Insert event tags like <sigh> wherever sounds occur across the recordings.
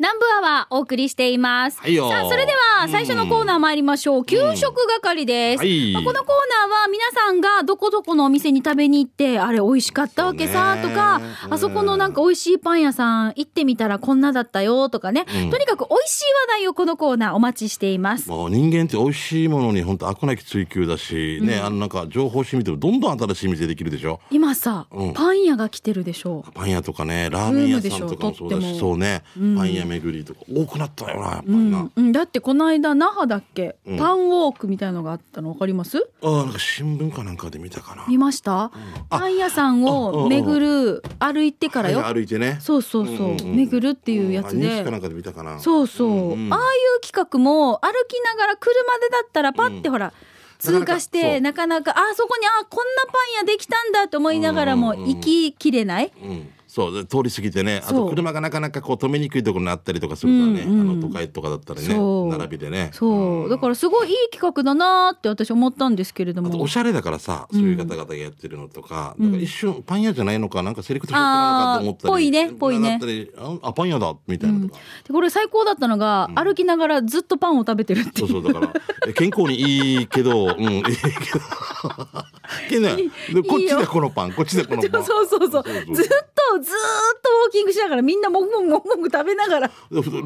南部アワーお送りしています。はいよさあ、それでは最初のコーナー参りましょう。給食係です。はい。まあこのコーナーは皆さんがどこどこのお店に食べに行って、あれ美味しかったわけさ、とか、うん。あそこのなんか美味しいパン屋さん行ってみたらこんなだったよとかね、うん。とにかく美味しい話題をこのコーナーお待ちしています。もう人間って美味しいものに本当飽くなき追求だし、ね、あのなんか情報誌見てもどんどん新しい店できるでしょ。今さ、うん。パン屋が来てるでしょ。う。パン屋とかね、ラーメン屋さんとかもそうだし、そうね、パン屋巡りとか多くなったよな、やっぱりな。うん、だってこの間那覇だっけ、うん。パンウォークみたいのがあったの分かります？ああ、なんか新聞かなんかで見たかな。見ました、パン屋さんを巡る歩いてからよ、歩いてね。そうそうそう,、うんうんうん巡るっていうやつあニュースでかなんかで見たかな。そうそう、うんうん。ああいう企画も歩きながら車でだったらパッてほら、通過してなかなかあそこにあこんなパン屋できたんだと思いながらもうんうんうん。行ききれない、うん、そうで通り過ぎてねあと車がなかなかこう止めにくいところにあったりとかするからね、うんうん。あの都会とかだったらね並びでね。そう。だからすごいいい企画だなーって私思ったんですけれども。おしゃれだからさそういう方々がやってるのとか,、なんか一瞬パン屋じゃないのかなんかセレクトショップなのかと思ったりぽいねぽいね。ああパン屋だみたいなとか、でこれ最高だったのが、歩きながらずっとパンを食べてるっていう。そうそうだから <laughs> え健康にいいけどうんいいけど。<laughs> ねでこっちでこのパンこっちでこのパン。<laughs> そうそう。そうそうそう。ずっとずーっとウォーキングしながらみんなもぐもぐもぐもぐ食べながら。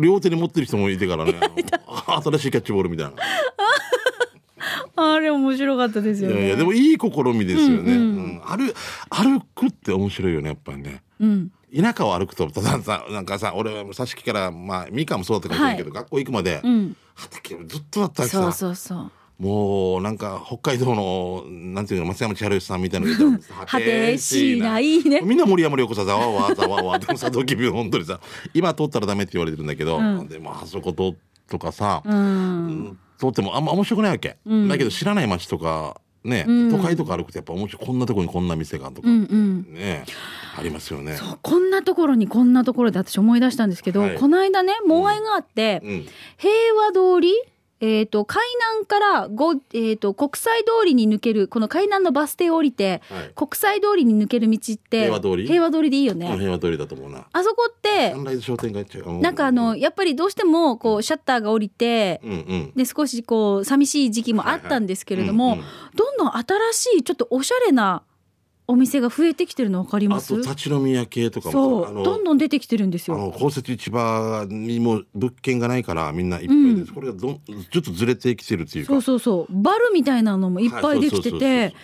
両手に持ってる人もいてからね。<laughs> あ新しいキャッチボールみたいな。<laughs> あれ面白かったですよね。いやいやでもいい試みですよね、うん歩歩くって面白いよねやっぱりね。うん。田舎を歩くとたださなんかさ俺は佐敷からまあみかんもそうだったかもしれないけど、学校行くまで、うん。畑ずっとだったわけそうさそうそうもうなんか北海道のなんていうの松山千春さんみたいな <laughs> 果てしないねみんな森山良子さざわわざわわでもさドキビ本当にさ今通ったらダメって言われてるんだけど、うんでもあそこととかさ、うん通ってもあんま面白くないわけ、うんだけど知らない街とかね、うん都会とか歩くとやっぱ面白いこんなとこにこんな店がとか、うんうんねありますよね。こんなところにこんなところで私思い出したんですけど、はいこの間ねモアイがあって、うん、平和通りえー、と海南からご、えー、と国際通りに抜けるこの海南のバス停を降りて、はい国際通りに抜ける道って平和通り？平和通りでいいよね、平和通りだと思うな。あそこってサンライズ商店街っちゃう。なんかあのやっぱりどうしてもこうシャッターが降りてうんうん。で少しこう寂しい時期もあったんですけれども、はいはいどんどん新しいちょっとおしゃれなお店が増えてきてるの分かります？あと立ち飲み屋系とかもそう。どんどん出てきてるんですよ。あの公設市場にも物件がないからみんないっぱいです、うん。これがどんちょっとずれてきてるっていうか。そうそうそう。バルみたいなのもいっぱいできてて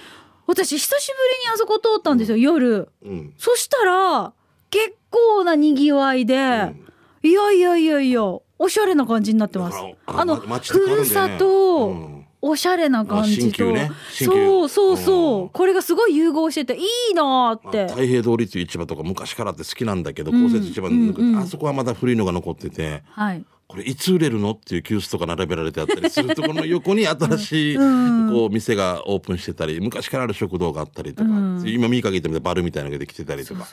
私久しぶりにあそこ通ったんですよ、夜。うん。そしたら結構なにぎわいで、うん。いやいやいやいやおしゃれな感じになってます。あの、ふるさと、うんおしゃれな感じと、ね。そうそうそう、うんこれがすごい融合してていいなーって、まあ太平通りっていう市場とか昔からって好きなんだけどうん。公設市場に抜くうんうん。あそこはまだ古いのが残ってて。はいこれいつ売れるの？っていう急須とか並べられてあったりするところの横に新しい <laughs> うん。こう店がオープンしてたり昔からある食堂があったりとか、うん。今見かけてみたバルみたいなのができてたりとか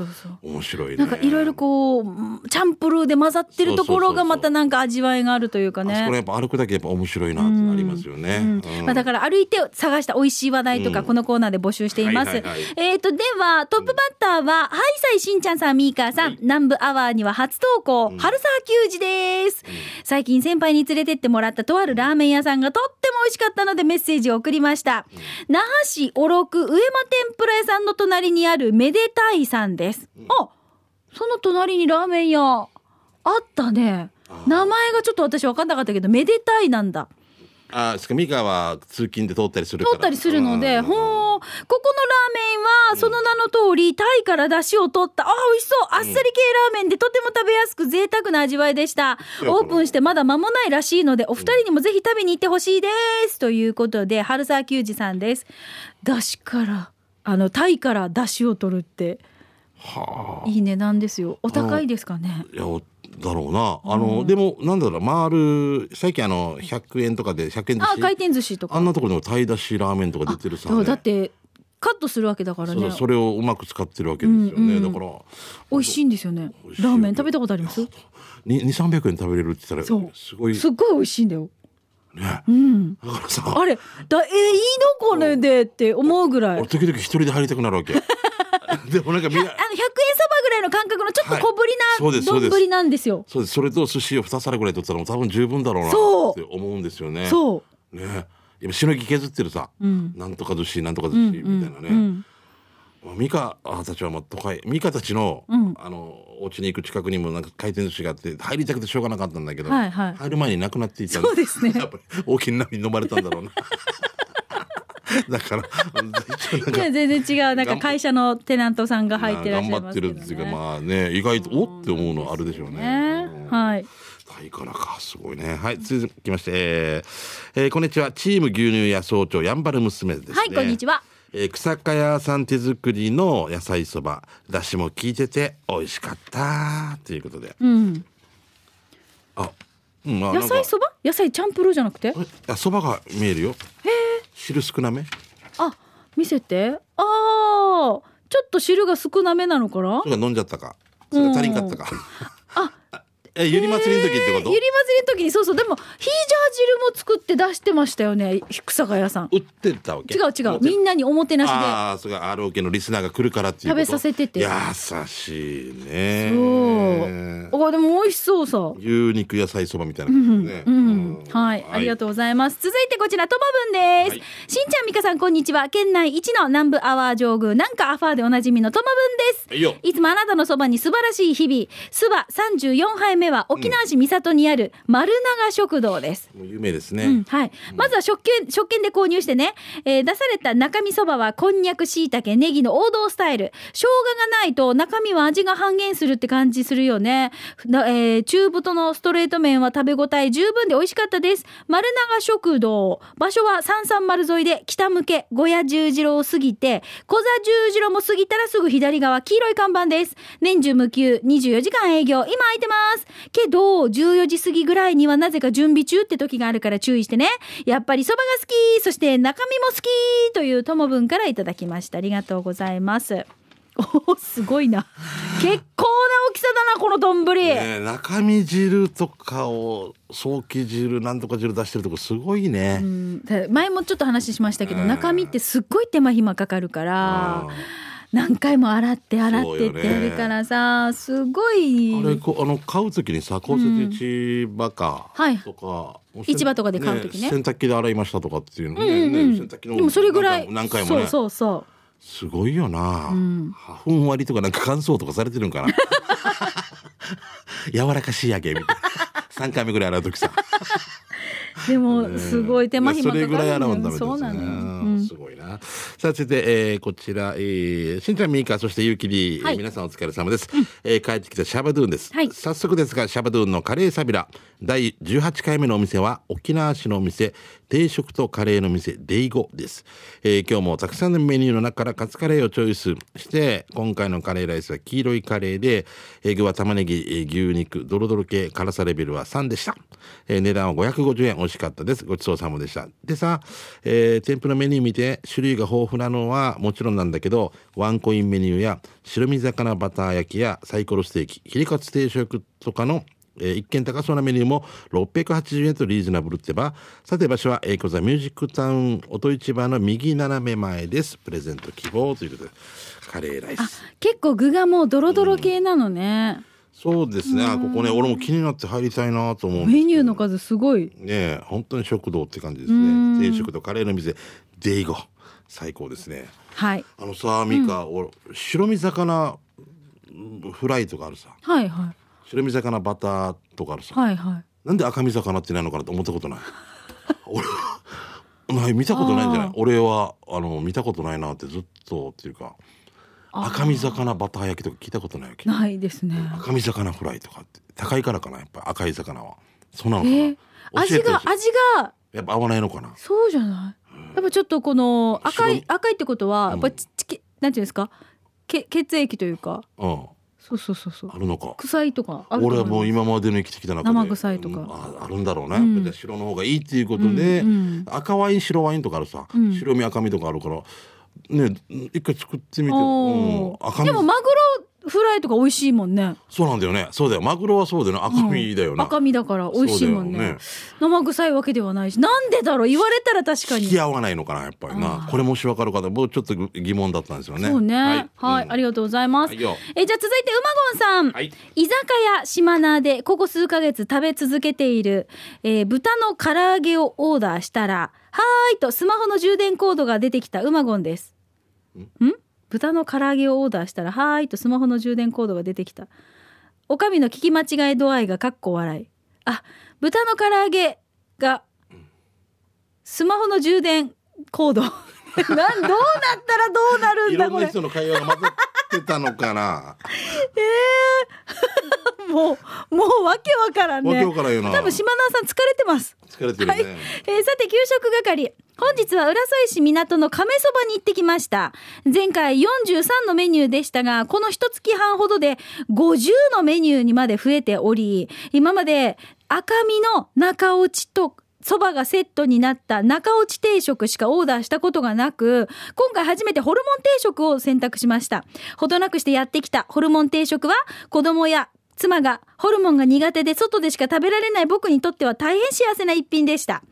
面白いね。なんかいろいろこうチャンプルーで混ざってるところがまたなんか味わいがあるというかね。あそこやっぱ歩くだけやっぱ面白いなってなりますよね。まあ、だから歩いて探した美味しい話題とかうん。このコーナーで募集しています。えっ、とではトップバッターは、はいさいしんちゃんさんミーカーさん、はい。南部アワーには初投稿、春沢球児です、最近先輩に連れてってもらったとあるラーメン屋さんがとっても美味しかったのでメッセージを送りました、那覇市小六上間天ぷら屋さんの隣にあるめでたいさんです、あその隣にラーメン屋あったね。名前がちょっと私分かんなかったけどめでたいなんだあですかミカは通勤で通ったりする通ったりするので、うんほー、ここのラーメンは、その名の通り、タイから出汁を取った、あー、美味しそうあっさり系ラーメンでとても食べやすく贅沢な味わいでした。うんオープンしてまだ間もないらしいので、お二人にもぜひ食べに行ってほしいです。ということで、春沢球児さんです。出汁から、あの、タイから出汁を取るって、いい値段ですよ。お高いですかね。いやおだろうな。あの、でもなんだろう回る最近あの100円とかで100円寿あ、司回転寿司とか。あんなところにも鯛だしラーメンとか出てるさ、ね、だって、カットするわけだからね。それをうまく使ってるわけですよね、うんうん。だから。美味しいんですよね。ラーメン食べたことあります？に2 3 0 0円食べれるって言ったそう。らすごい。すっごい美味しいんだよ。ね。うん。だからさ。あれ、だ、えいいのこれでって思うぐらい。100俺時々一人で入りたくなるわけ。<laughs> でもなんかみんな円そばぐらいのの感覚のちょっと小ぶりな丼なんですよ。そうです。それと寿司を2皿ぐらい取ったらもう多分十分だろうなって思うんですよね。そう。ね。今しのぎ削ってるさ、ん。なんとか寿司なんとか寿司みたいなね、うんミカたちはもう都会。ミカたちの、うん。あのお家に行く近くにもなんか回転寿司があって入りたくてしょうがなかったんだけど、はいはい。入る前になくなっていたんそうですね。<laughs> やっぱり大きな波に飲まれたんだろうな <laughs> だから <laughs> いや全然違うなんか会社のテナントさんが入ってらっしゃい頑張ってますけど、ね。るっていうかまあね意外とおって思うのあるでしょうね。ねうんはい。タイからかすごいねはい続きまして、えーえーこんにちはチーム牛乳屋総長やんばる娘ですねはいこんにちは。えー草加屋さん手作りの野菜そばだしも効いてて美味しかったということでうん。あ、うんまあ、野菜そば？野菜チャンプルーじゃなくて？あそばが見えるよ汁少なめ？あ見せて。ああちょっと汁が少なめなのかなそ？れが飲んじゃったかそれが足りんかったかあえゆり祭りの時ってこと？ゆり祭りの時にそうそうでもヒージャー汁も作って出してましたよね草ヶ谷さん。売ってたわけ？違う違うみんなにおもてなしで。ああそれが ROK のリスナーが来るからっていう食べさせてて優しいねそう。あでも美味しそうさ。牛肉野菜そばみたいな感じですね、うん、はい、ありがとうございます。続いてこちら、ともぶんです。はいしんちゃん、みかさん、こんにちは。県内一の南部アワー上宮、なんかアファーでおなじみのともぶんです。いつもあなたのそばに素晴らしい日々。そば34杯目は沖縄市三郷にある丸長食堂です。もう有名ですね、うん、はい。まずは食券、食券で購入してね、えー出された中身そばは、こんにゃく、しいたけ、ネギの王道スタイル。生姜がないと中身は味が半減するって感じするよね。なえー中太のストレート麺は食べ応え十分で美味しかったです。丸長食堂。場所は三三丸沿いで北向け、小屋十字路を過ぎて、小座十字路も過ぎたらすぐ左側、黄色い看板です。年中無休、24時間営業、今空いてます。けど、14時過ぎぐらいにはなぜか準備中って時があるから注意してね。やっぱりそばが好き、そして中身も好きというともぶんからいただきました。ありがとうございます。おーすごいな。<sighs> 結構な大きさだな、この丼。ねえ中身汁とかを早期汁なんとか汁出してるとこすごいね、前もちょっと話しましたけど、うん中身ってすっごい手間暇かかるからうん何回も洗って洗ってってやるからさ、すごい。あれこうあの買うときにさ公設市場かはい。とか、市場とかで買う時ね。洗濯機で洗いましたとかっていうのね,、うんうんうん。ね洗濯機のでもそれぐらい何回もそうそうそすごいよな、ん。花粉割りとかなんか乾燥とかされてるんかな。<laughs> 柔らか仕上げみたいな。3回目ぐらい洗う時さ。うでもすごい。手間暇かかるそれぐらい洗うんだめそうなのよ、うん。すごいな。さあ、続いて、えーこちら、えー、しんちゃんみーか、そしてゆうきり、はいえー皆さんお疲れ様です、えー帰ってきたシャバドゥンです。はい。早速ですが、シャバドゥンのカレーサビラ、第18回目のお店は、沖縄市のお店、定食とカレーの店、デイゴです。えー今日もたくさんのメニューの中からカツカレーをチョイスして、今回のカレーライスは黄色いカレーで、えー具は玉ねぎ、え牛肉、ドロドロ系、辛さレベルは3でした。えー値段は550円、美味しかったです。ごちそうさまでした。でさ、えー店舗のメニュー見て、種類が豊富なのはもちろんなんだけど、ワンコインメニューや白身魚バター焼きやサイコロステーキ、ヒレカツ定食とかのえー一見高そうなメニューも680円とリーズナブルってば。さて場所はエイコザミュージックタウン音市場の右斜め前です。プレゼント希望ということでカレーライス。結構具がもうドロドロ系なのね、そうですね。あここね俺も気になって入りたいなと思うメニューの数すごい。ねえ本当に食堂って感じですうん。ね定食とカレーの店。デイゴ。最高ですね。はい。あのさミカ、俺白身魚フライとかあるさ。はいはい白身魚バターとかあるさ、はいはい。なんで赤身魚ってないのかなと思ったことない。<laughs> 俺ない見たことないんじゃない？俺はあの見たことないなってずっとっていうか赤身魚バター焼きとか聞いたことないわけ。ないですね。赤身魚フライとかって高いからかな？やっぱ赤い魚は。そうなのかな、えー？味が味が。やっぱ合わないのかな？そうじゃない？やっぱちょっとこの赤白い赤いってことはうんやっぱちちけなんていうんですか？け血液というか。うんそうそうそうそう。あるのか。臭いとかあると俺はもう今までの生きてきた中で。生臭いとか。うん。ああるんだろうね、うん。白の方がいいっていうことで、うんうん赤ワイン白ワインとかあるさ、うん。白身赤身とかあるから。ね一回作ってみて、うん。でもマグロフライとか美味しいもんね。そうなんだよね。そうだよ。マグロはそうだよね。赤身だよな、赤身だから美味しいもんね。ね。生臭いわけではないし。なんでだろう？言われたら確かに。引き合わないのかなやっぱりな。これもし分かる方僕ちょっと疑問だったんですよね。そうね。はい、うん。ありがとうございます。はいよえ、じゃあ続いて、うまごんさん。はい。居酒屋島名で、ここ数ヶ月食べ続けている、えー豚の唐揚げをオーダーしたら、はーいとスマホの充電コードが出てきたうまごんです。ん？豚の唐揚げをオーダーしたら、はーいとスマホの充電コードが出てきた。おかみの聞き間違い度合いがかっこ笑い。あ、豚の唐揚げが、スマホの充電コード。<laughs> なん、どうなったらどうなるんだこれ。いろんな人の会話が混ざってたのかな <laughs> <laughs> もう、もうわけわからんね。わけわからんよな多分島田さん疲れてます。疲れてるね、はい、えーさて給食係本日は浦添市港の亀そばに行ってきました前回43のメニューでしたがこの一月半ほどで50のメニューにまで増えており今まで赤身の中落ちとそばがセットになった中落ち定食しかオーダーしたことがなく、今回初めてホルモン定食を選択しました。ほどなくしてやってきたホルモン定食は、子供や妻がホルモンが苦手で外でしか食べられない僕にとっては大変幸せな一品でした。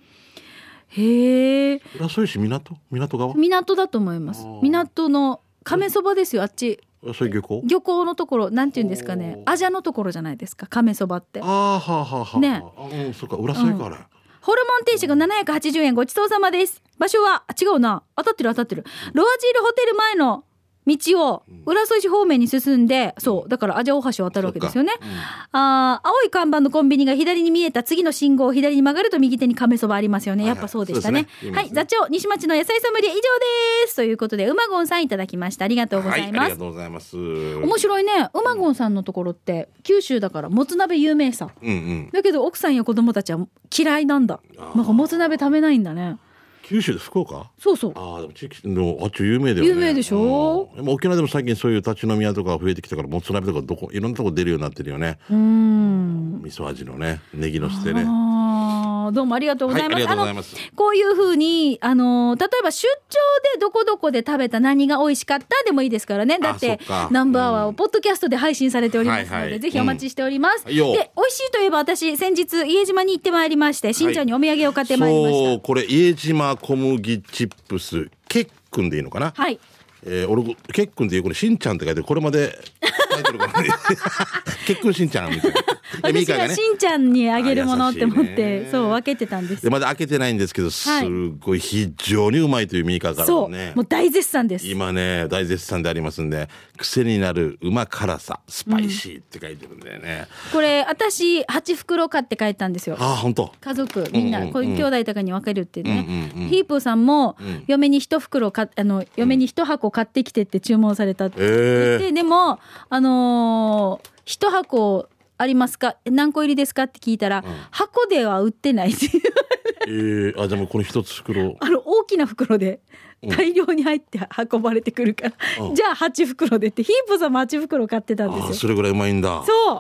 へえ、浦添市港？港側？港だと思います。港の亀そばですよ、あっち。浦添漁港？漁港のところ、なんて言うんですかね。アジャのところじゃないですか、亀そばって。ああはあはあはあねあうんそっか浦添かあれ、ホルモン定食780円ごちそうさまです。場所は、あ違うな。当たってる当たってる。ロアジールホテル前の道を浦添市方面に進んで、そう、だからアジア大橋を渡るわけですよね。あー青い看板のコンビニが左に見えた次の信号を左に曲がると右手に亀そばありますよね。はいはいやっぱそうでしたね。そうですねはい、座長、西町の野菜ソムリエ以上です。ということで、うまごんさんいただきました。ありがとうございはい、あますりが。とうございます面白いね。うまごんさんのところって、九州だからもつ鍋有名さ。うんうんだけど奥さんや子供たちは嫌いなんだ。なんかもつ鍋食べないんだね。九州で福岡？そうそう。ああでも地域のあっち有名だよね。有名でしょ？うん。でも沖縄でも最近そういう立ち飲み屋とか増えてきたからもつ鍋とかどこいろんなとこ出るようになってるよね。うーん。味噌味のねネギのしてねどうもありがとうございます。はいますこういうふうに、あの、例えば出張でどこどこで食べた何が美味しかったでもいいですからね。だってナンバーワーをポッドキャストで配信されておりますので、はいはいぜひお待ちしております。うんよで、美味しいといえば私、先日、家島に行ってまいりまして、しんちゃんにお土産を買ってまいりました。そうこれ家島小麦チップスケックンでいいのかな、はい。えー、俺ケックンっていうこれしんちゃんって書いてこれまでタイトルがねケックンしんちゃんみたいな私がしんちゃんにあげるものって思って、そう、分けてたんですで。まだ開けてないんですけどすごい非常にうまいというミカからそう、ねもう大絶賛です。今ね大絶賛でありますんで癖になるうま辛さスパイシーって書いてるんだよね、これ、私、8袋買って帰ったんですよ。あ本当家族みんな、うんうんうんこういう兄弟とかに分けるってね、うんうんうんヒープーさんも、嫁に一袋かあの嫁に一箱買ってきてって注文されたって言って、ええでもあのー一箱ありますか？何個入りですか？って聞いたら、箱では売ってないっていうえー、あじゃあもうこの一つ袋。あの大きな袋で大量に入って運ばれてくるから、うん。じゃあ8袋でってヒープーさんも8袋買ってたんあですよ。ーそれぐらいうまいんだ。そう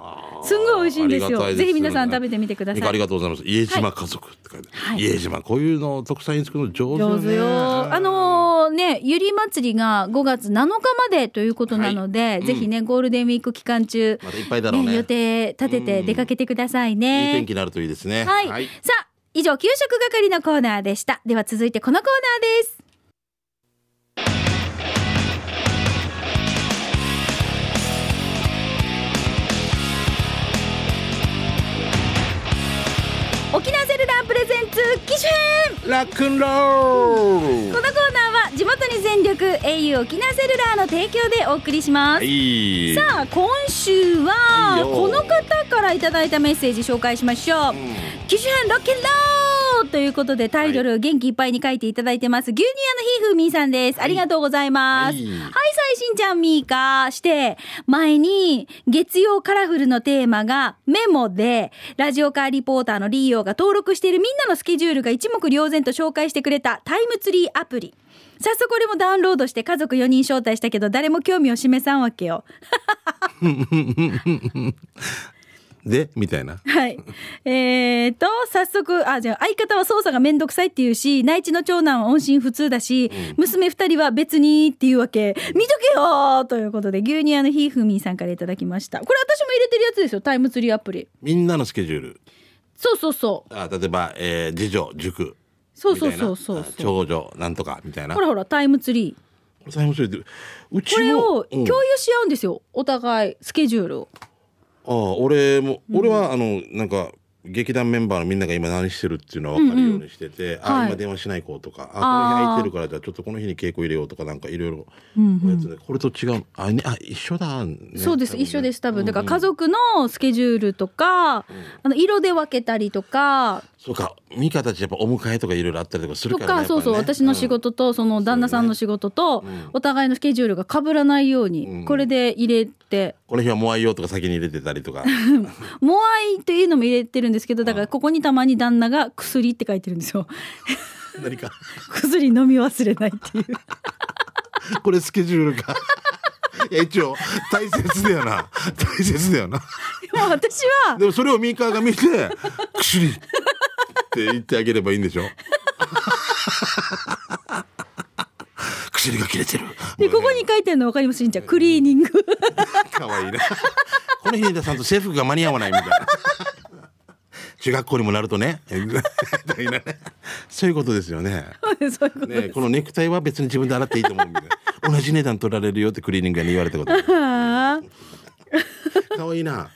すんごい美味しいんですよ。ありがたいぜひ皆さん食べてみてください。ありがとうございます。家島家族って書いてはい。家島。こういうの特産品作るの上手よね。上手よ。あのね、ゆり祭りが5月7日までということなので、はい。ぜひね、ゴールデンウィーク期間中、またいっぱいだろうね。予定立てて出かけてくださいいいね。天気になるといいですね。はい。さあ、以上、給食係のコーナーでした。では続いてこのコーナーです。沖縄セルラープレゼンツ機種編。ラックンロール。このコーナーは地元に全力 au 沖縄セルラーの提供でお送りします、はい。さあ今週はいよ。この方からいただいたメッセージ紹介しましょう、機種編ロッケンローということでタイトル、元気いっぱいに書いていただいてます。牛乳屋のひーふーみーさんです、ありがとうございます。はい。はい、さいしんちゃんみーかして前に月曜カラフルのテーマがメモでラジオカーリポーターのリーヨーが登録しているみんなのスケジュールが一目瞭然と紹介してくれたタイムツリーアプリ。早速これもダウンロードして家族4人招待したけど誰も興味を示さんわけよ。<laughs> でみたいなはい。<laughs> えーと、早速、あ、じゃあ、相方は操作がめんどくさいって言うし、内地の長男は音信不通だし、娘二人は別にっていうわけ。見とけよーということで、牛乳屋のひーふみーさんからいただきました。これ私も入れてるやつですよ、タイムツリーアプリ。みんなのスケジュールそうそうそう。あ例えば、えー、次女塾そうそうそうそうあ長女なんとかみたいなほらほら、タイムツリー。これタイムスリーってうちもこれをうん共有し合うんですよ。お互い、スケジュールを。ああ俺も、俺はあのなんか劇団メンバーのみんなが今何してるっていうのは分かるようにしてて、あ、はい。今電話しない子とかあこあーの日空いてるからじゃあちょっとこの日に稽古入れようとかなんかいろいろこれと違う。あ,、ね、あ一緒だ、ね、そうです、一緒です、多分。だから家族のスケジュールとか、あの、色で分けたりとか、そうかミカたちやっぱお迎えとかいろいろあったりとかするとからねか、そうそう、ね。私の仕事と、その旦那さんの仕事と、お互いのスケジュールが被らないように、これで入れて、この日はモアイ用とか先に入れてたりとか。<laughs> モアイというのも入れてるんですけど、だからここにたまに旦那が薬って書いてるんですよ。何か？<laughs> 薬飲み忘れないっていう。<laughs> これスケジュールか。いや一応大切だよな。大切だよな。でも私は、でもそれをミカが見て「薬」って言ってあげればいいんでしょ？<laughs> 薬が切れてる。で、ここに書いてるの分かります？しんちゃん、クリーニング。<laughs> かわいいねこの日にさんと制服が間に合わないみたいな。中学校にもなるとね。<laughs> そういうことですよね。そういうことねこのネクタイは別に自分で洗っていいと思うみたいな。同じ値段取られるよってクリーニング屋に言われたこと。かわいいな。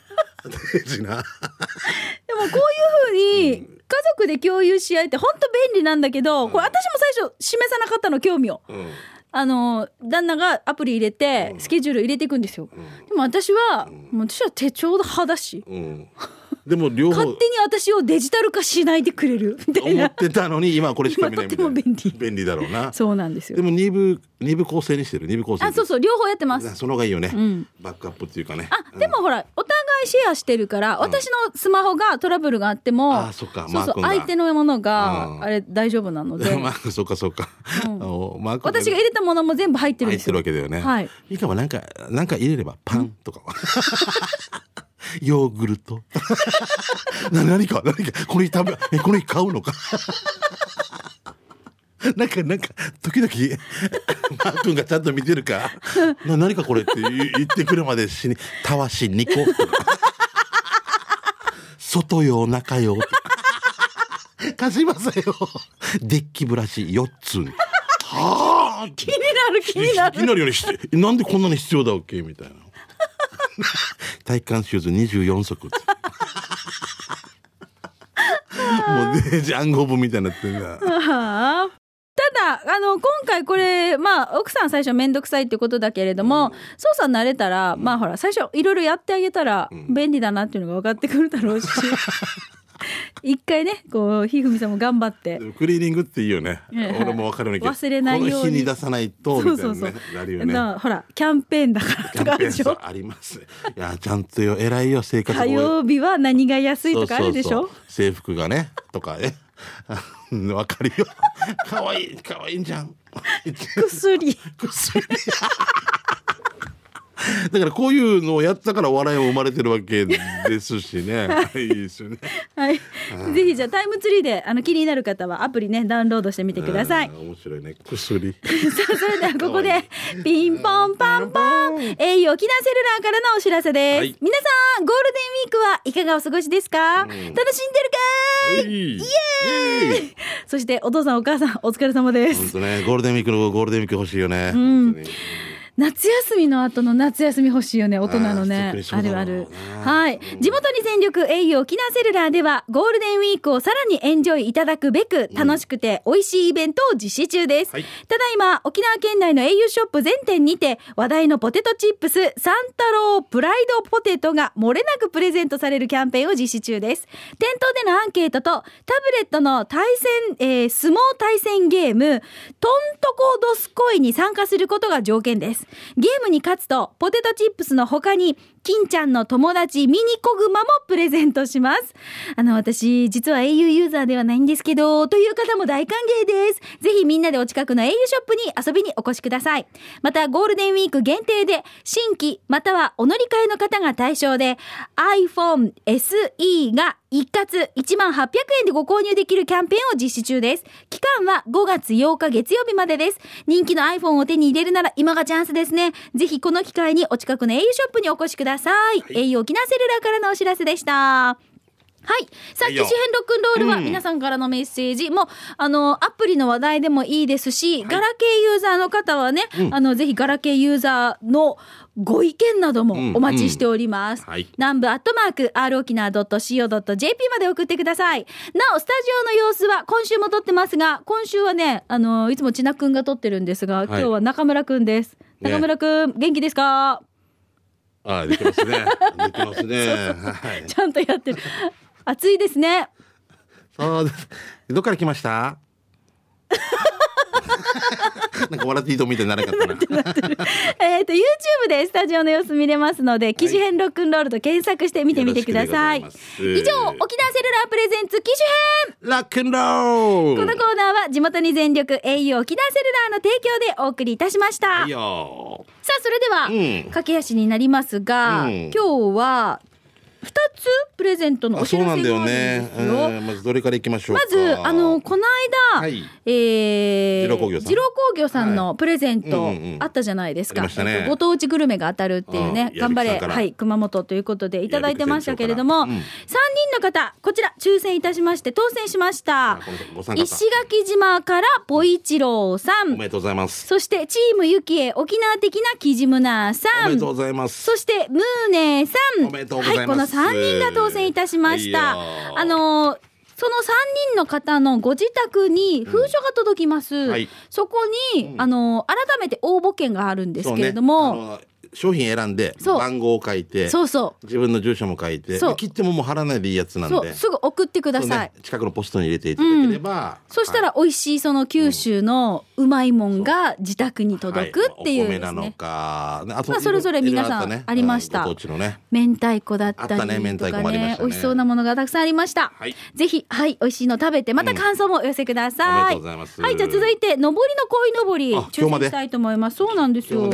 大事な。でもこういうふうに家族で共有し合えって本当便利なんだけど、これ私も最初示さなかったの興味を。うん。あの旦那がアプリ入れてスケジュール入れていくんですよ。でも私は、もう私は手帳派だし、うんでも両方勝手に私をデジタル化しないでくれる。みたいな。思ってたのに今はこれしか見ないみたいな。今とても便利。便利だろうな。そうなんですよ。で。も二部二部構成にしてる。二部構成あ、そうそう。両方やってます。その方がいいよね、ん。バックアップっていうかね。あ、でもほら、お互いシェアしてるから、私のスマホがトラブルがあっても、あそっか。そうそう、相手のものが、うん。あれ大丈夫なので、<laughs> まあそうかそうか、私が入れたものも全部入ってるん入ってですよ。るわけだよね。はい。いいかも。なんかなんか入れればパンとか <laughs> ヨーグルト。な何か何か。この日食べえこの日買うのか。なんかなんか時々マー君がちゃんと見てるか。な何かこれって言言ってくるまで死にたわし2個外用中用とか。貸しますよ。デッキブラシ4つ。はあ。気になる気になる。気になるようにしてなんでこんなに必要だっけ？みたいな体幹シューズ24足。もうねジャンゴブみたいになってんだはあただ、あの、今回これ、まあ、奥さん最初めんどくさいってことだけれども、操作慣れたら、まあほら、最初いろいろやってあげたら、便利だなっていうのが分かってくるだろうし、<laughs> <laughs> 一回ね、こう、ひふみさんも頑張って。クリーニングっていいよね。え <laughs> え俺も分かるように。忘れないように。日に出さないとみたいな。ねなるよね。なほら、キャンペーンだからとかあるでしょ。さありますいやちゃんとよ偉いよ生活火曜日は何が安いとかあるでしょ。そうそうそう。制服がねとかね。う <laughs> んわかるよ。可愛い可愛いんじゃん。薬。薬 <laughs> だからこういうのをやったから笑いも生まれてるわけですしね。<laughs> いいですよね。はい。ぜひじゃあタイムツリーであの気になる方はアプリねダウンロードしてみてください。面白いね。薬。<laughs> さあそれではここでピンポンパンポン au 沖縄セルラーからのお知らせです、はい。皆さんゴールデンウィークはいかがお過ごしですか、楽しんでるかー？い。イエーイ！そしてお父さんお母さんお疲れ様です。本当ねゴールデンウィークのゴールデンウィーク欲しいよね、本当に夏休みの後の夏休み欲しいよね。大人のね。あるある。なはい。地元に全力 au 沖縄セルラーではゴールデンウィークをさらにエンジョイいただくべく楽しくて美味しいイベントを実施中です、はい。ただいま沖縄県内の au ショップ全店にて話題のポテトチップスサンタロープライドポテトが漏れなくプレゼントされるキャンペーンを実施中です。店頭でのアンケートとタブレットの対戦、えー相撲対戦ゲームトントコドスコイに参加することが条件ですゲームに勝つとポテトチップスの他に金ちゃんの友達ミニコグマもプレゼントします。あの、私、実は au ユーザーではないんですけど、という方も大歓迎です。ぜひみんなでお近くの au ショップに遊びにお越しください。また、ゴールデンウィーク限定で、新規またはお乗り換えの方が対象で、iPhone SE が一括1万800円でご購入できるキャンペーンを実施中です。期間は5月8日月曜日までです。人気の iPhone を手に入れるなら今がチャンスですね。ぜひこの機会にお近くの au ショップにお越しください。Au 沖縄セルラーからのお知らせでした。はい。さあ、機種編ロックンロールはうん。皆さんからのメッセージ、もう、あの、アプリの話題でもいいですし、ガラケーユーザーの方はね、あの、ぜひガラケーユーザーのご意見などもお待ちしております。うん。はい。南部アットマーク、r 沖縄 .co.jp まで送ってください。なお、スタジオの様子は今週も撮ってますが、今週はね、あの、いつも千奈くんが撮ってるんですが、今日は中村くんです。ね。中村くん、元気ですか？あ、できますね。<laughs> できますね。はい。ちゃんとやってる。暑いですね。そうです。どっから来ました？なんか笑っていいとみたいにならなかったな。<laughs> えっと、YouTube でスタジオの様子見れますので、機種編ロックンロールと検索して見てみてください。います。以上、沖縄セルラープレゼンツ機種編。ラックンロール。このコーナーは地元に全力 au 沖縄セルラーの提供でお送りいたしました。さあ、それでは、うん。駆け足になりますが、うん。今日は、二つプレゼントのおあ、知らせがあるんそうなんだよですよ。ね。うんまずどれからいきましょうか。まず、あの、この間、はいえー、二郎工業さん工業さんのプレゼントはいうんうんうんあったじゃないですか。ねえっとご当地グルメが当たるっていうねう、ん頑張れ、はい、熊本ということでいただいてましたけれども、三船長人の方、こちら抽選いたしまして当選しました石垣島からポイチローさん、おめでとうございます。そしてチームゆきえ沖縄的なキジムナーさんおめでとうございます。そして、ムーネーさん。おめでとうございますはい、3人が当選いたしました。あのーその3人の方のご自宅に封書が届きます。はい。そこに、あのー改めて応募券があるんですけれども、ね商品選んで番号を書いてそうそう。自分の住所も書いて切ってももう貼らないでいいやつなんで。すぐ送ってください。ね。近くのポストに入れていただければ、そしたら美味しいその九州のうまいもんが自宅に届くっていうですはいお米なのね。か、ねあとまあそれぞれ皆さんありました。うんね。明太子だったりとかあったね。美味しそうなものがたくさんありました。はい。ぜひ、はい、美味しいの食べて、また感想もお寄せください。うん。はい、じゃあ続いて、上りの鯉のぼり、あ今日まで。抽選したいと思います。そうなんですよ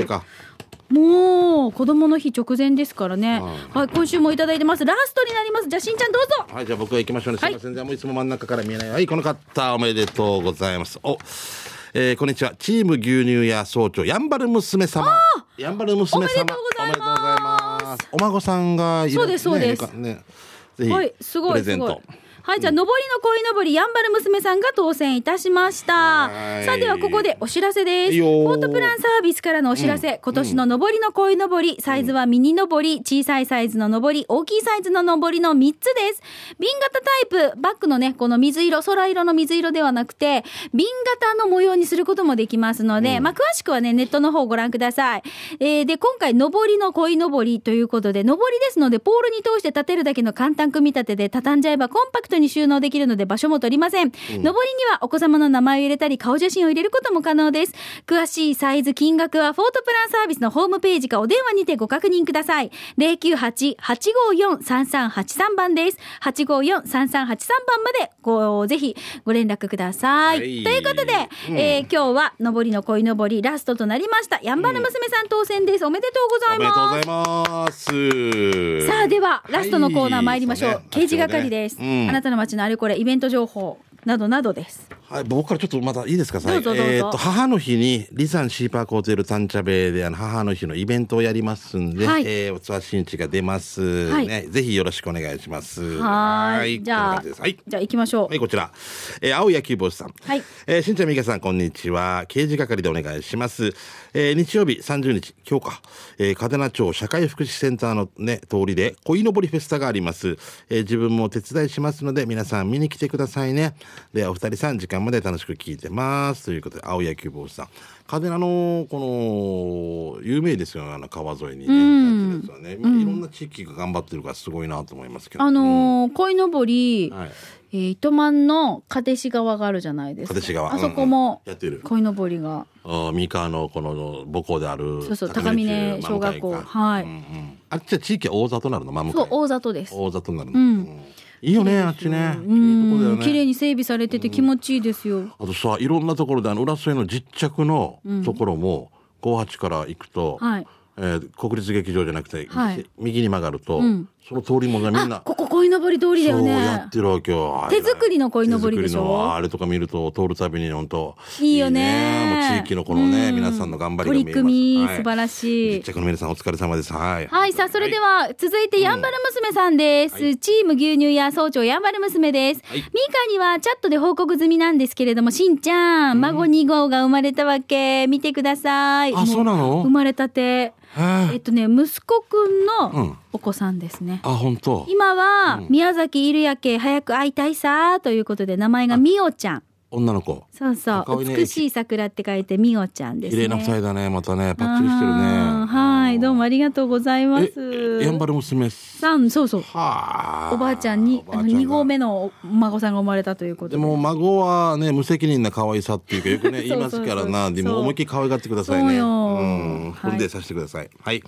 もう、子供の日直前ですからね。ははい、今週もいただいてます。ラストになります。じゃあ、しんちゃんどうぞ。はいじゃあ僕は行きましょうね。すいません、じゃあもういつも真ん中から見えない。はいこの方おめでとうございます。おえー、こんにちは。チーム牛乳屋総長やんばる娘様。やんばる娘様。おめでとうございます。おめでとうございます。お孫さんがいるそうですそうです。ねね。ぜひはい、すごい、プレゼント。すごい。はい、じゃあ、上りの鯉のぼり、やんばる娘さんが当選いたしました。はいさあ、ではここでお知らせです。いいよフォートプランサービスからのお知らせ。今年の上りの鯉のぼり、サイズはミニ上り、小さいサイズの上り、大きいサイズの上りの3つです。瓶型タイプ、バッグのね、この水色、空色の水色ではなくて、瓶型の模様にすることもできますので、まあ、詳しくはね、ネットの方をご覧ください。えーで、今回、上りの鯉のぼりということで、上りですので、ポールに通して立てるだけの簡単組み立てで、畳んじゃえばコンパクトに収納できるので、場所も取りません。上りにはお子様の名前を入れたり、顔写真を入れることも可能です。詳しいサイズ、金額は、フォートプランサービスのホームページかお電話にてご確認ください。098-854-3383番です。854-3383番まで、ご、ぜひご連絡ください。はいということで、うんえー今日は、上りの鯉のぼり、ラストとなりました。やんばる娘さん当選です。おめでとうございおめでとうごます。ざいますさあではラストのコーナー参りましょう、はい刑事係です、うんあなたの街のあれこれイベント情報。などなどですはい、僕からちょっとまたいいですか、どうぞどうぞえーっと、母の日に、リサンシーパークホテルタンチャベイで、あの、母の日のイベントをやりますんで、はいえー、おつわしんちが出ます、はいね。ぜひよろしくお願いします。はーいじゃあはい。じゃあ行きましょうはい、こちら。えー、青野球帽子さん。はいえー、しんちゃんみかさん、こんにちは。刑事係でお願いします。えー、日曜日30日、今日か。えー、嘉手納町社会福祉センターのね、通りで、鯉のぼりフェスタがあります。えー、自分もお手伝いしますので、皆さん見に来てくださいね。では、お二人さん、時間まで楽しく聞いてます。ということで、青野球帽子さん。嘉手納の、この、有名ですよ、あの、川沿いにね。やってるやつはね。まあ、いろんな地域が頑張ってるからすごいなと思いますけど。あのー、鯉のぼり、はい。ええー糸満の蓼師川があるじゃないですか。蓼師川あそこもうんうんやってる鯉のぼりが。あ三河のこの母校であるそうそう高峰小学校はいうんうんあっちは地域は大里になるの？真向かいそう、大里です。大里になるの、うんうんいいよねあっちね。綺麗ね。に整備されてて気持ちいいですよ。あとさいろんなところであの浦添の実着のところも、58から行くと、はい。えー国立劇場じゃなくて、はい。右に曲がると、ん。その通りもんがみんなあ、ここ鯉のぼり通りだよそうやねっ。てるわけよ手作りの鯉のぼりでしょ手作りのあれとか見ると通るたびに本当いいよねもう地域のこのね、うん皆さんの頑張りが見えますり組み、はい素晴らしい実。着の皆さんお疲れ様ですはいはい、さあ、それでは、続いて、やんばる娘さんです。はいチーム牛乳屋総長やんばる娘です。はいミカにはチャットで報告済みなんですけれども、しんちゃん、孫2号が生まれたわけ、見てください。あそうなの生まれたて。えっとね、息子くんうん。のお子さんですね。あ本当。今は、宮崎いるやけ、早く会いたいさーということで、名前がみおちゃん。女の子。そうそう。ね。美しい桜って書いてみおちゃんですね。綺麗な二人だね。またねパッチリしてるね。はい、どうもありがとうございます。えやんばる娘さん、そうそう。はあ。おばあちゃんに、あの、2号目のお孫さんが生まれたということで。でも孫はね無責任な可愛さっていうかよくね <laughs> 言いますからな。でも思いっきり可愛がってくださいね。そうよ。ん。はい。フルでさせてください。はい、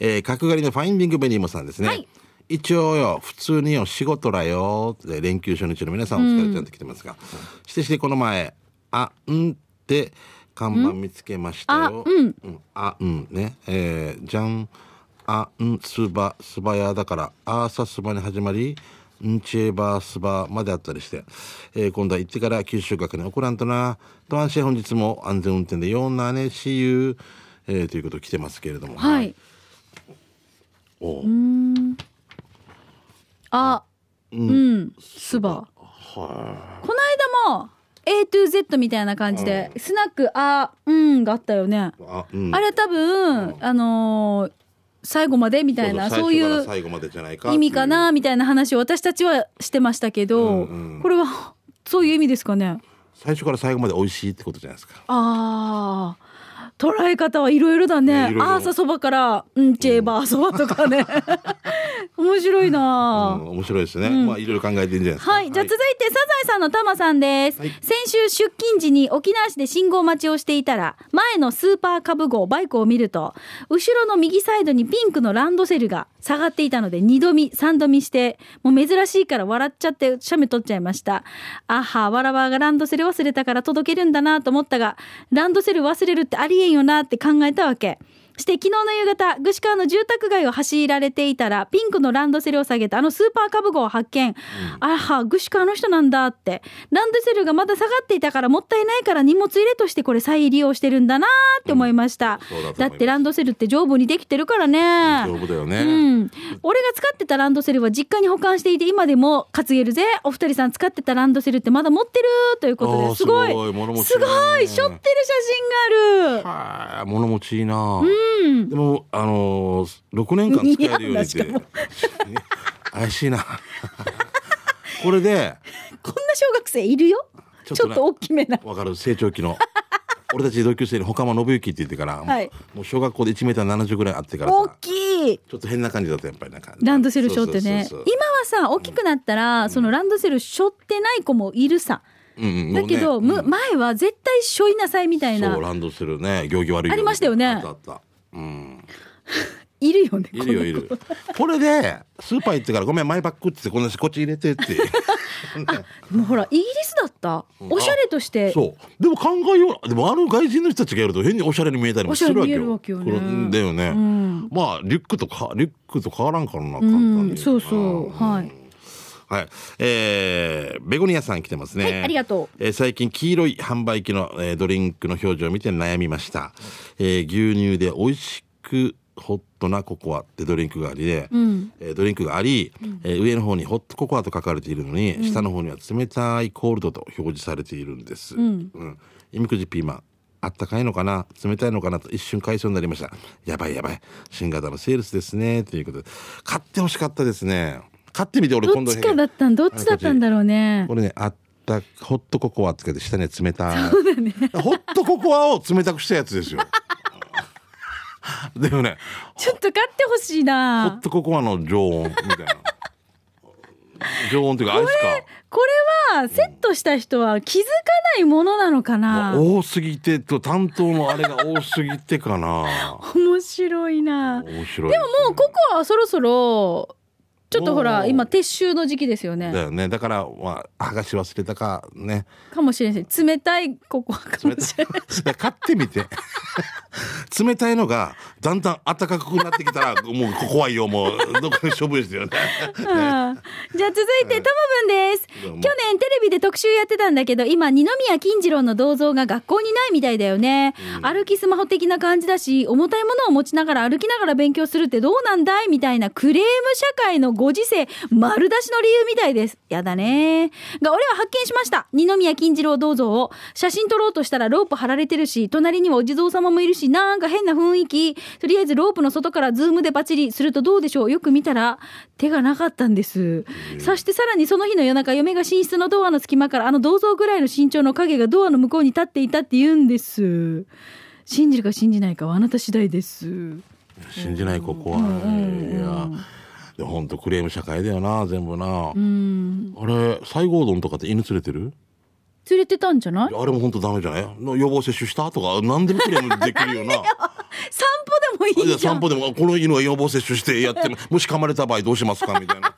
えー、角刈りのファインディングベニーモさんですね、はい一応よ普通によ仕事らよで連休初日の皆さんお疲れちゃんって来てますが、してしてこの前「あん」って看板見つけましたよ。あうん。あうんね。えー、じゃんあんすばすばやだからあーさすばに始まりんちえばすばまであったりして、えー今度は行ってから九州学に送らんとな。と安心本日も安全運転でよんなねしゆう、えー、ということ来てますけれども。はい。おうあ、うん、スバ。この間も、A to Z みたいな感じで、スナック、あ、うんがあったよね。あ,、うん、あれ多分、あのー最後までみたいな、そういう最後までじゃないか意味かなみたいな話を私たちはしてましたけど、うんうんこれは、そういう意味ですかね。最初から最後まで美味しいってことじゃないですかああ。捉え方はいろいろだね。ねいろいろアーサそばから、うんちえばそばとかね。<laughs> 面白いな、うん面白いですね、まあいろいろ考えてんじゃないですか。はい、じゃあ続いてサザエさんのタマさんです、はい。先週出勤時に沖縄市で信号待ちをしていたら前のスーパーカブ号バイクを見ると後ろの右サイドにピンクのランドセルが下がっていたので2度見3度見してもう珍しいから笑っちゃって写メ撮っちゃいました。あはわらわがランドセル忘れたから届けるんだなと思ったがランドセル忘れるってありえんよなって考えたわけして昨日の夕方、具志川の住宅街を走られていたら、ピンクのランドセルを下げたあのスーパーカブ号を発見。あは、具志川の人なんだって。ランドセルがまだ下がっていたからもったいないから荷物入れとしてこれ再利用してるんだなって思いました。そうだと思います。だってランドセルって丈夫にできてるからね。丈夫だよね、うん、俺が使ってたランドセルは実家に保管していて今でも担げるぜ。お二人さん使ってたランドセルってまだ持ってるということですごい。すごい。物持ちすごい。背負ってる写真がある。はあ物持ちいいな、うんでもあのー、6年間使えるようにって。怪しいな。これでこんな小学生いるよ？ちょっとっとね大きめな。わかる。成長期の。俺たち同級生に他間信之って言ってから、はい。もう小学校で1メーター70ぐらいあってから大さきい。ちょっと変な感じだったやっぱりなんかランドセル背負ってね。今はさ大きくなったら、そのランドセル背負ってない子もいるさ。そううんうん。だけど、前は絶対背負いなさいみたいな。そうランドセルね行儀悪いよありましたよねうん。いるよねいるよいる。これでスーパー行ってからごめんマイバッグってこんなこっち入れてって。<laughs> もうほらイギリスだった？おしゃれとして。そう。でも考えよう。でもあの外人の人たちがやると変におしゃれに見えたりもするわけよ。わけよだよね、ん。まあリュックとかリュックと変わらんからな簡う単に。んそうそう。はいはい。えー、ベゴニアさん来てますね。はいありがとうえー最近黄色い販売機の、えードリンクの表示を見て悩みました。えー牛乳で美味しくホットなココアってドリンクがありで、んえードリンクがあり、えー上の方にホットココアと書かれているのに、下の方には冷たいコールドと表示されているんです。んうん。いみくじピーマン。あったかいのかな？冷たいのかな？と一瞬買いそうになりました。やばいやばい。新型のセールスですね。ということで。買ってほしかったですね。買ってみて俺今度どっちかだったんどっちだったんだろうね。これね、あった、ホットココアつけて下には冷たい。ホットココアを冷たくしたやつですよ。でもね、ちょっと買ってほしいホッなトココアの常温みたいな。常温というかアイスか。これはセットした人は気づかないものなのかな、多すぎてと担当のあれが多すぎてかな。面白いな。面白いでももうココアはそろそろちょっとほら今撤収の時期ですよね。だよね。だからまあ剥がし忘れたかね。かもしれない冷たいココアかもしれな <laughs> い。買ってみて。<laughs> 冷たいのがだんだん暖かくなってきたらもう怖いよもうどっかで処分してよね。ああじゃあ続いてともぶんです。去年テレビで特集やってたんだけど今二宮金次郎の銅像が学校にないみたいだよね、歩きスマホ的な感じだし重たいものを持ちながら歩きながら勉強するってどうなんだいみたいなクレーム社会のご時世丸出しの理由みたいです。やだね。が俺は発見しました。二宮金次郎銅像を。写真撮ろうとしたらロープ張られてるし隣にはお地蔵様もいるしなんか変な雰囲気とりあえずロープの外からズームでパチリするとどうでしょう？よく見たら手がなかったんです。そしてさらにその日の夜中嫁が寝室のドアの隙間からあの銅像ぐらいの身長の影がドアの向こうに立っていたって言うんです。信じるか信じないかはあなた次第です。信じない子怖い、いやでも本当クレーム社会だよな全部な、うん。あれ西郷どんとかって犬連れてる？連れてたんじゃない？あれも本当ダメじゃない？の予防接種した？とか何でもクレームできるよな。<laughs> 散歩でもいいやいじゃん。散歩でもこの犬は予防接種してやって <laughs> もし噛まれた場合どうしますか？みたいな。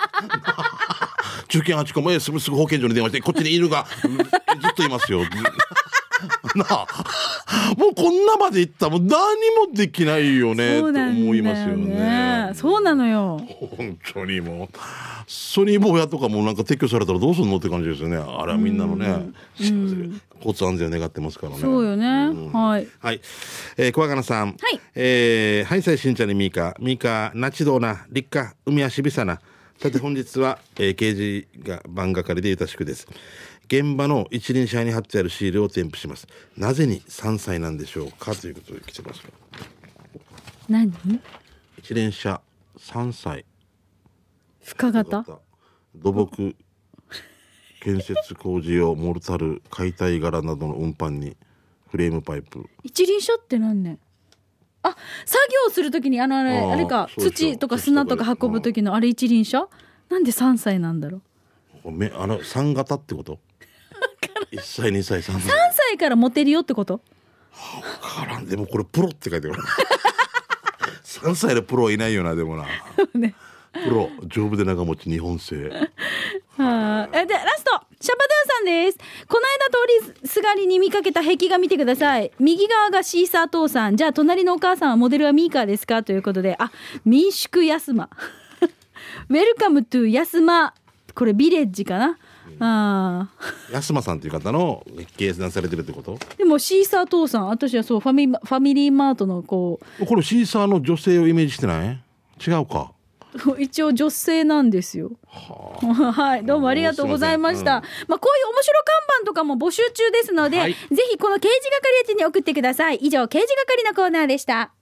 中堅8個もえすぐすぐ保健所に電話してこっちに犬がうんずっといますよな。あもうこんなまでいったらもう何もできないよねとそうなんだよ思いますよね。そうなのよ。本当にもう。ソニー坊やとかもなんか撤去されたらどうするのって感じですよね。あれはみんなのね、交通安全を願ってますからね。そうよね、はい。はい、えー、小若菜さん。はい。えー、はい、さいしんちゃんにみー。か、みーか、なちどうな、立夏、海足びさな。さて、本日は、えー、刑事が番係でゆたしくです。現場の一輪車に貼ってあるシールを添付します。なぜに3歳なんでしょうか？ということで来てます。何？一輪車3歳。深型？土木。建設工事用モルタル解体柄などの運搬にフレームパイプ。一輪車って何年？あ作業するときにあのあれあれか土とか砂とか運ぶ時のあれ一輪車？なんで3歳なんだろう？めあの3型ってこと？1歳2歳3歳。3歳からモテるよってこと？からん。でもこれプロって書いてある。<laughs> 3歳でプロはいないよなでもな。<laughs> ね。プロ丈夫で長持ち日本製。は <laughs> あえでラスト。シャバドゥンさんです。この間通りすがりに見かけた壁画見てください。右側がシーサー父さん。じゃあ隣のお母さんはモデルはミーカーですか？ということで。あ民宿ヤスマウェルカムトゥヤスマこれビレッジかな？あー安間さんっていう方の計算されてるってこと？でもシーサー父さん私はそうファミファミリーマートのここれシーサーの女性をイメージしてない？違うかう一応女性なんですよ。<laughs> はい、どうもありがとうございました。まあこういう面白看板とかも募集中ですので、はいぜひこの刑事係宛てに送ってください。以上刑事係のコーナーでした。